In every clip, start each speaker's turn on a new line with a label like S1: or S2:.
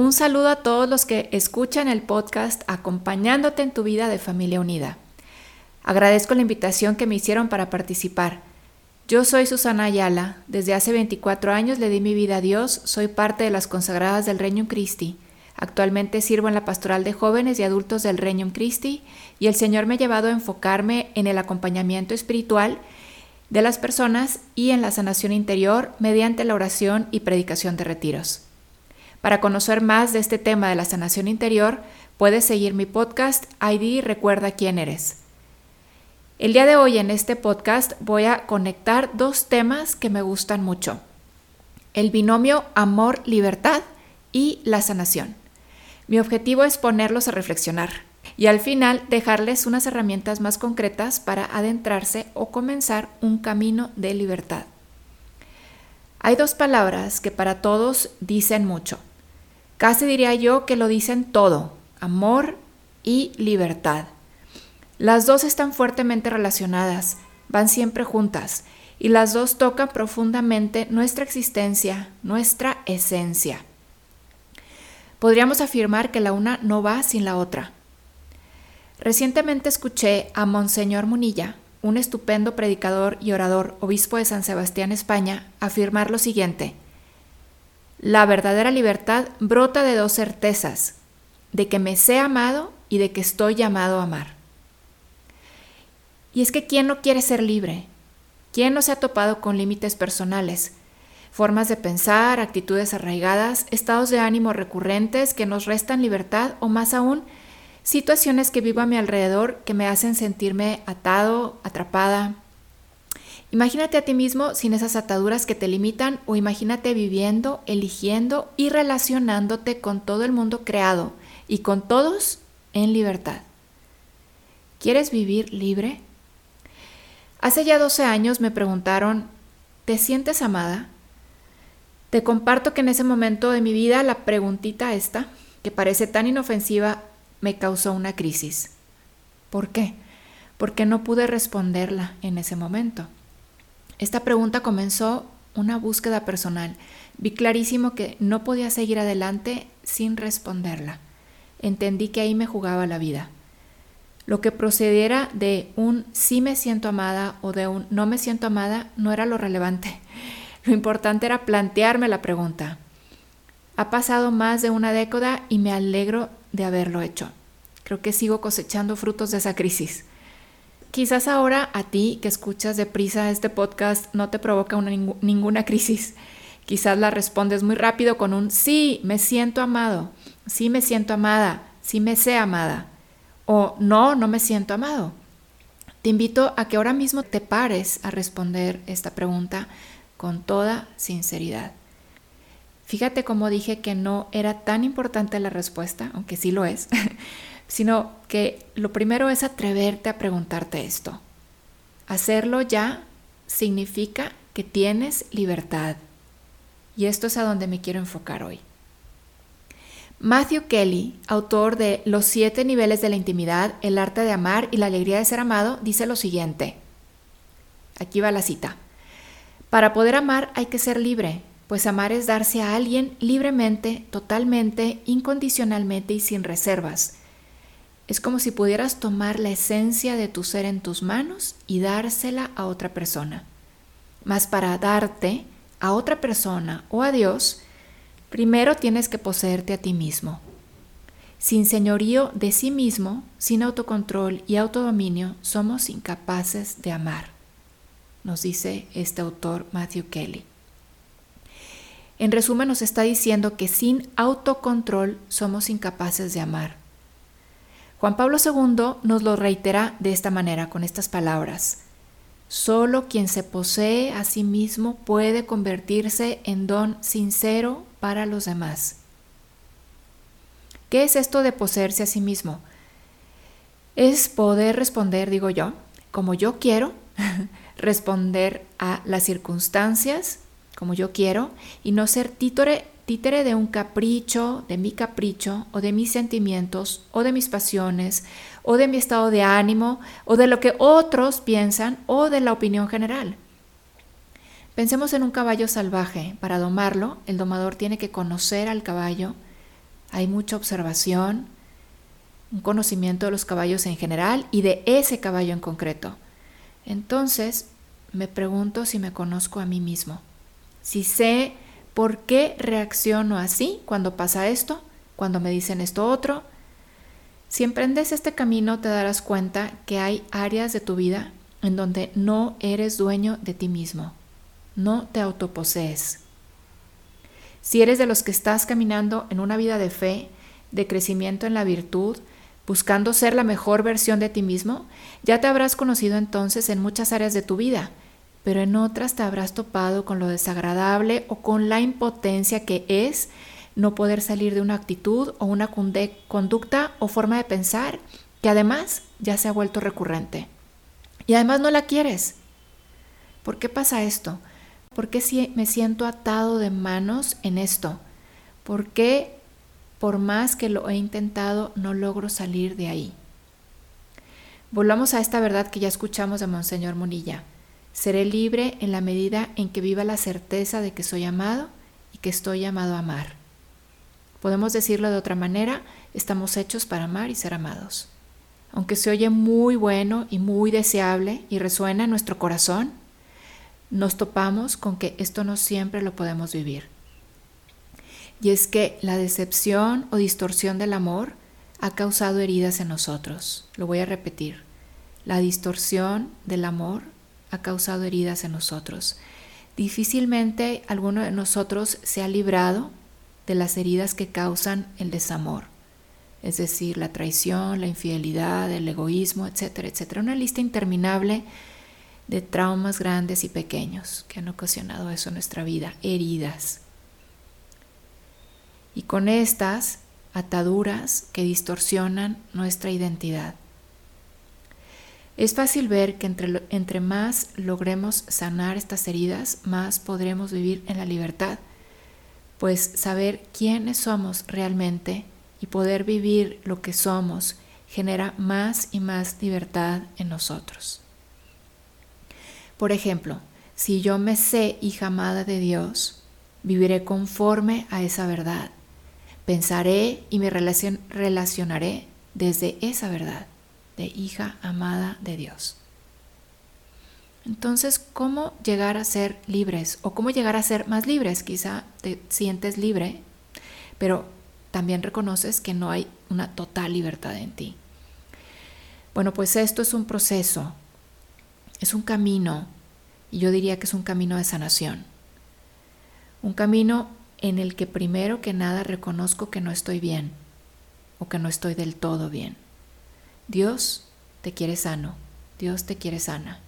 S1: Un saludo a todos los que escuchan el podcast acompañándote en tu vida de familia unida. Agradezco la invitación que me hicieron para participar. Yo soy Susana Ayala, desde hace 24 años le di mi vida a Dios, soy parte de las consagradas del Regnum Christi. Actualmente sirvo en la pastoral de jóvenes y adultos del Regnum Christi y el Señor me ha llevado a enfocarme en el acompañamiento espiritual de las personas y en la sanación interior mediante la oración y predicación de retiros. Para conocer más de este tema de la sanación interior, puedes seguir mi podcast ID Recuerda quién eres. El día de hoy en este podcast voy a conectar dos temas que me gustan mucho. El binomio amor-libertad y la sanación. Mi objetivo es ponerlos a reflexionar y al final dejarles unas herramientas más concretas para adentrarse o comenzar un camino de libertad. Hay dos palabras que para todos dicen mucho. Casi diría yo que lo dicen todo, amor y libertad. Las dos están fuertemente relacionadas, van siempre juntas, y las dos tocan profundamente nuestra existencia, nuestra esencia. Podríamos afirmar que la una no va sin la otra. Recientemente escuché a Monseñor Munilla, un estupendo predicador y orador, obispo de San Sebastián, España, afirmar lo siguiente. La verdadera libertad brota de dos certezas, de que me sé amado y de que estoy llamado a amar. Y es que ¿quién no quiere ser libre? ¿Quién no se ha topado con límites personales? Formas de pensar, actitudes arraigadas, estados de ánimo recurrentes que nos restan libertad o más aún, situaciones que vivo a mi alrededor que me hacen sentirme atado, atrapada, Imagínate a ti mismo sin esas ataduras que te limitan o imagínate viviendo, eligiendo y relacionándote con todo el mundo creado y con todos en libertad. ¿Quieres vivir libre? Hace ya 12 años me preguntaron, ¿te sientes amada? Te comparto que en ese momento de mi vida la preguntita esta, que parece tan inofensiva, me causó una crisis. ¿Por qué? Porque no pude responderla en ese momento. Esta pregunta comenzó una búsqueda personal. Vi clarísimo que no podía seguir adelante sin responderla. Entendí que ahí me jugaba la vida. Lo que procediera de un sí me siento amada o de un no me siento amada no era lo relevante. Lo importante era plantearme la pregunta. Ha pasado más de una década y me alegro de haberlo hecho. Creo que sigo cosechando frutos de esa crisis. Quizás ahora a ti que escuchas deprisa este podcast no te provoca ninguna crisis. Quizás la respondes muy rápido con un sí, me siento amado, sí me siento amada, sí me sé amada o no, no me siento amado. Te invito a que ahora mismo te pares a responder esta pregunta con toda sinceridad. Fíjate cómo dije que no era tan importante la respuesta, aunque sí lo es, sino que lo primero es atreverte a preguntarte esto. Hacerlo ya significa que tienes libertad. Y esto es a donde me quiero enfocar hoy. Matthew Kelly, autor de Los siete niveles de la intimidad, el arte de amar y la alegría de ser amado, dice lo siguiente. Aquí va la cita. Para poder amar hay que ser libre, pues amar es darse a alguien libremente, totalmente, incondicionalmente y sin reservas es como si pudieras tomar la esencia de tu ser en tus manos y dársela a otra persona. Mas para darte a otra persona o a Dios, primero tienes que poseerte a ti mismo. Sin señorío de sí mismo, sin autocontrol y autodominio, somos incapaces de amar, nos dice este autor Matthew Kelly. En resumen, nos está diciendo que sin autocontrol somos incapaces de amar. Juan Pablo II nos lo reitera de esta manera, con estas palabras. Solo quien se posee a sí mismo puede convertirse en don sincero para los demás. ¿Qué es esto de poseerse a sí mismo? es poder responder, digo yo, como yo quiero, responder a las circunstancias como yo quiero y no ser títere, de un capricho, de mi capricho o de mis sentimientos o de mis pasiones o de mi estado de ánimo o de lo que otros piensan o de la opinión general. Pensemos en un caballo salvaje. Para domarlo, el domador tiene que conocer al caballo. Hay mucha observación, un conocimiento de los caballos en general y de ese caballo en concreto. Entonces, me pregunto si me conozco a mí mismo, si sé por qué reacciono así cuando pasa esto, cuando me dicen esto otro. Si emprendes este camino te darás cuenta que hay áreas de tu vida en donde no eres dueño de ti mismo, no te autoposees. Si eres de los que estás caminando en una vida de fe, de crecimiento en la virtud, buscando ser la mejor versión de ti mismo, ya te habrás conocido entonces en muchas áreas de tu vida, pero en otras te habrás topado con lo desagradable o con la impotencia que es no poder salir de una actitud o una conducta o forma de pensar que además ya se ha vuelto recurrente. Y además no la quieres. ¿Por qué pasa esto? ¿Por qué me siento atado de manos en esto? ¿Por qué por más que lo he intentado, no logro salir de ahí. Volvamos a esta verdad que ya escuchamos de Monseñor Monilla. Seré libre en la medida en que viva la certeza de que soy amado y que estoy llamado a amar. Podemos decirlo de otra manera, estamos hechos para amar y ser amados. Aunque se oye muy bueno y muy deseable y resuena en nuestro corazón, nos topamos con que esto no siempre lo podemos vivir. Y es que la decepción o distorsión del amor ha causado heridas en nosotros. Lo voy a repetir. La distorsión del amor ha causado heridas en nosotros. Difícilmente alguno de nosotros se ha librado de las heridas que causan el desamor, es decir, la traición, la infidelidad, el egoísmo, etcétera, etcétera. Una lista interminable de traumas grandes y pequeños que han ocasionado eso en nuestra vida, heridas y con estas ataduras que distorsionan nuestra identidad. Es fácil ver que entre, entre, más logremos sanar estas heridas, más podremos vivir en la libertad, pues saber quiénes somos realmente y poder vivir lo que somos genera más y más libertad en nosotros. Por ejemplo, si yo me sé hija amada de Dios, viviré conforme a esa verdad. Pensaré y me relacionaré desde esa verdad de hija amada de Dios. Entonces, ¿cómo llegar a ser libres o cómo llegar a ser más libres? Quizá te sientes libre, pero también reconoces que no hay una total libertad en ti. Bueno, pues esto es un proceso, es un camino, y yo diría que es un camino de sanación. Un camino en el que primero que nada reconozco que no estoy bien o que no estoy del todo bien. Dios te quiere sano, Dios te quiere sana,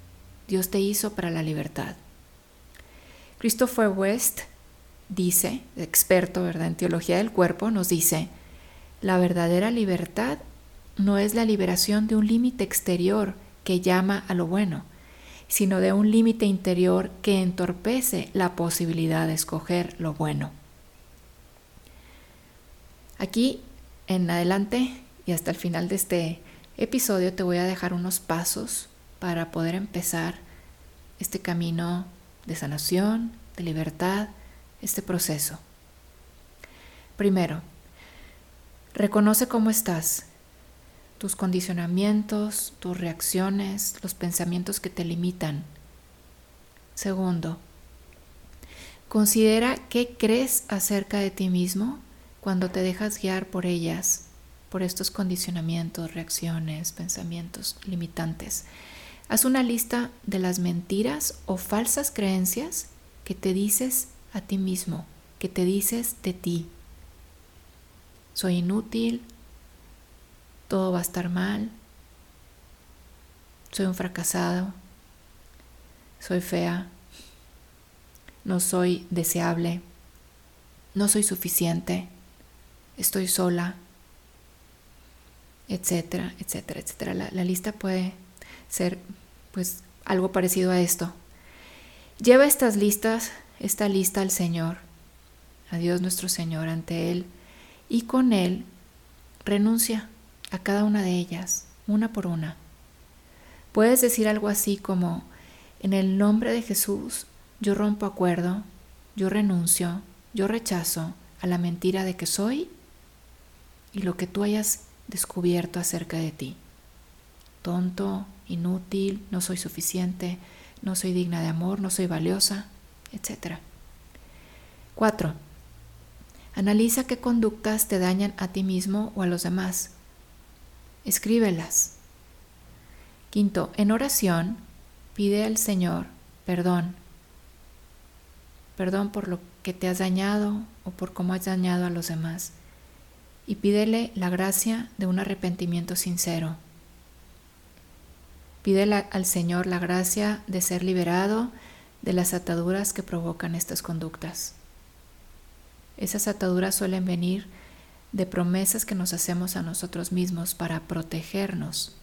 S1: Dios te hizo para la libertad. Christopher West dice, experto ¿verdad? en teología del cuerpo, nos dice, la verdadera libertad no es la liberación de un límite exterior que llama a lo bueno, sino de un límite interior que entorpece la posibilidad de escoger lo bueno. Aquí en adelante y hasta el final de este episodio te voy a dejar unos pasos para poder empezar este camino de sanación, de libertad, este proceso. Primero, reconoce cómo estás, tus condicionamientos, tus reacciones, los pensamientos que te limitan. Segundo, considera qué crees acerca de ti mismo cuando te dejas guiar por ellas, por estos condicionamientos, reacciones, pensamientos limitantes. Haz una lista de las mentiras o falsas creencias que te dices a ti mismo, que te dices de ti. Soy inútil, todo va a estar mal, soy un fracasado, soy fea, no soy deseable, no soy suficiente, estoy sola, etcétera, etcétera, etcétera. La, la lista puede ser pues algo parecido a esto. Lleva estas listas, esta lista al Señor, a Dios nuestro Señor, ante Él, y con Él renuncia a cada una de ellas, una por una. Puedes decir algo así como, en el nombre de Jesús, yo rompo acuerdo, yo renuncio, yo rechazo a la mentira de que soy y lo que tú hayas descubierto acerca de ti. Tonto, inútil, no soy suficiente, no soy digna de amor, no soy valiosa, etc. 4. Analiza qué conductas te dañan a ti mismo o a los demás. Escríbelas. Quinto, en oración, pide al Señor perdón. Perdón por lo que te has dañado o por cómo has dañado a los demás. Y pídele la gracia de un arrepentimiento sincero. Pídele al Señor la gracia de ser liberado de las ataduras que provocan estas conductas. Esas ataduras suelen venir de promesas que nos hacemos a nosotros mismos para protegernos,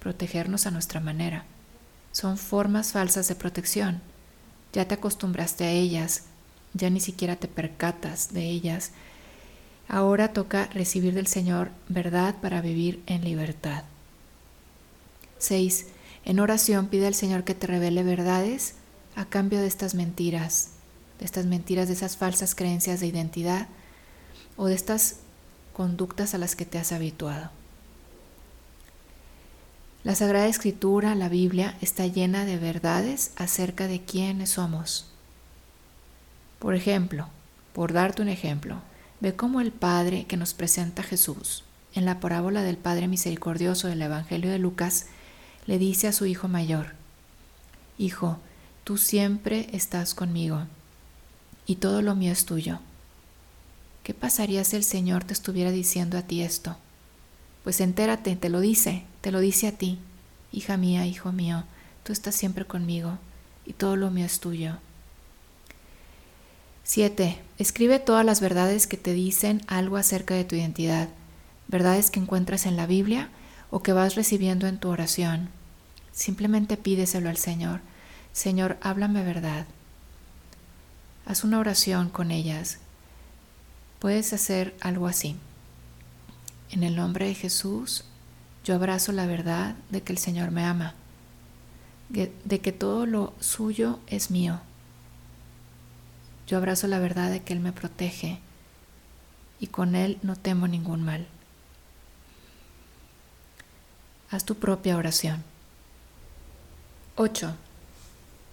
S1: protegernos a nuestra manera. Son formas falsas de protección. Ya te acostumbraste a ellas, ya ni siquiera te percatas de ellas. Ahora toca recibir del Señor verdad para vivir en libertad. 6. En oración pide al Señor que te revele verdades a cambio de estas mentiras, de estas mentiras, de esas falsas creencias de identidad o de estas conductas a las que te has habituado. La Sagrada Escritura, la Biblia, está llena de verdades acerca de quiénes somos. Por ejemplo, por darte un ejemplo, ve cómo el Padre que nos presenta Jesús en la parábola del Padre Misericordioso del Evangelio de Lucas le dice a su hijo mayor, Hijo, tú siempre estás conmigo y todo lo mío es tuyo. ¿Qué pasaría si el Señor te estuviera diciendo a ti esto? Pues entérate, te lo dice, te lo dice a ti. Hija mía, hijo mío, tú estás siempre conmigo y todo lo mío es tuyo. 7. Escribe todas las verdades que te dicen algo acerca de tu identidad, verdades que encuentras en la Biblia o que vas recibiendo en tu oración. Simplemente pídeselo al Señor. Señor, háblame verdad. Haz una oración con ellas. Puedes hacer algo así. En el nombre de Jesús, yo abrazo la verdad de que el Señor me ama, de que todo lo suyo es mío. Yo abrazo la verdad de que Él me protege y con Él no temo ningún mal. Haz tu propia oración. 8.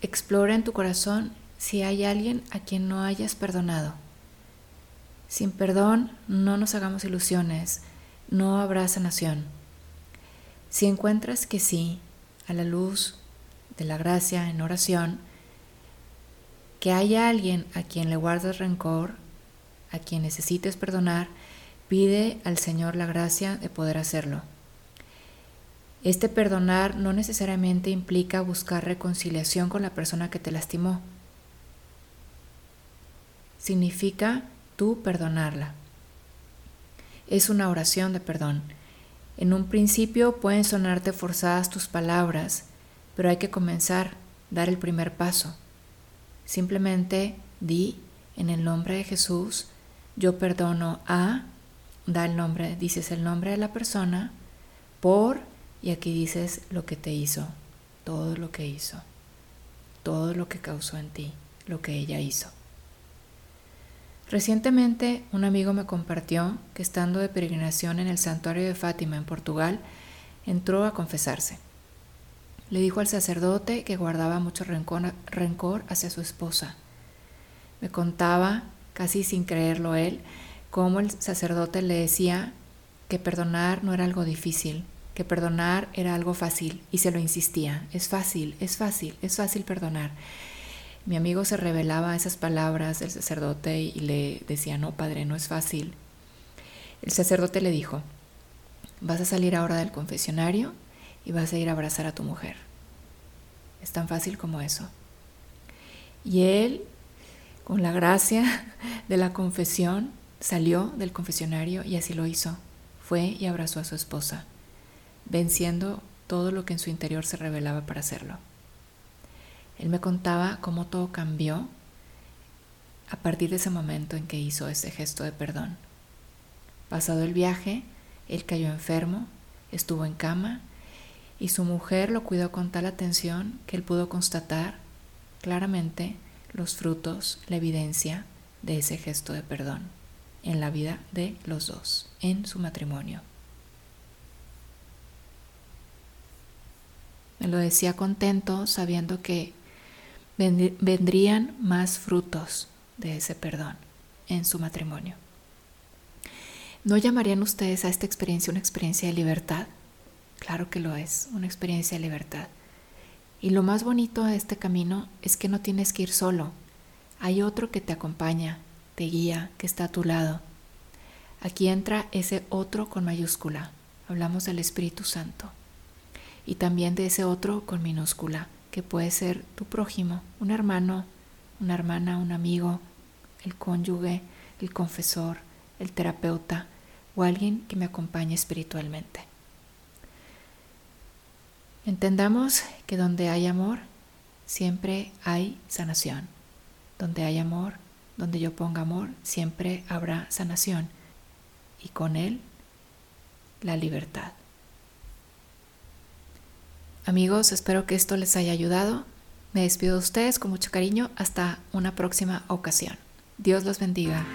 S1: Explora en tu corazón si hay alguien a quien no hayas perdonado. Sin perdón no nos hagamos ilusiones, no habrá sanación. Si encuentras que sí, a la luz de la gracia en oración, que haya alguien a quien le guardes rencor, a quien necesites perdonar, pide al Señor la gracia de poder hacerlo. Este perdonar no necesariamente implica buscar reconciliación con la persona que te lastimó. Significa tú perdonarla. Es una oración de perdón. En un principio pueden sonarte forzadas tus palabras, pero hay que comenzar, dar el primer paso. Simplemente di en el nombre de Jesús, yo perdono a, da el nombre, dices el nombre de la persona, por y aquí dices lo que te hizo, todo lo que hizo, todo lo que causó en ti, lo que ella hizo. Recientemente un amigo me compartió que estando de peregrinación en el santuario de Fátima en Portugal, entró a confesarse. Le dijo al sacerdote que guardaba mucho rencor, hacia su esposa. Me contaba, casi sin creerlo él, cómo el sacerdote le decía que perdonar no era algo difícil, que perdonar era algo fácil y se lo insistía. Es fácil, es fácil, es fácil perdonar. Mi amigo se revelaba esas palabras del sacerdote y le decía, no, padre, no es fácil. El sacerdote le dijo, vas a salir ahora del confesionario y vas a ir a abrazar a tu mujer. Es tan fácil como eso. Y él, con la gracia de la confesión, salió del confesionario y así lo hizo fue y abrazó a su esposa, venciendo todo lo que en su interior se revelaba para hacerlo. Él me contaba cómo todo cambió a partir de ese momento en que hizo ese gesto de perdón. Pasado el viaje, él cayó enfermo, estuvo en cama y su mujer lo cuidó con tal atención que él pudo constatar claramente los frutos, la evidencia de ese gesto de perdón en la vida de los dos, en su matrimonio. Me lo decía contento sabiendo que vendrían más frutos de ese perdón en su matrimonio. ¿No llamarían ustedes a esta experiencia una experiencia de libertad? Claro que lo es, una experiencia de libertad. Y lo más bonito de este camino es que no tienes que ir solo. Hay otro que te acompaña, te guía, que está a tu lado. Aquí entra ese otro con mayúscula. Hablamos del Espíritu Santo. Y también de ese otro con minúscula, que puede ser tu prójimo, un hermano, una hermana, un amigo, el cónyuge, el confesor, el terapeuta o alguien que me acompañe espiritualmente. Entendamos que donde hay amor, siempre hay sanación. Donde hay amor, donde yo ponga amor, siempre habrá sanación. Y con él, la libertad. Amigos, espero que esto les haya ayudado. Me despido de ustedes con mucho cariño. Hasta una próxima ocasión. Dios los bendiga.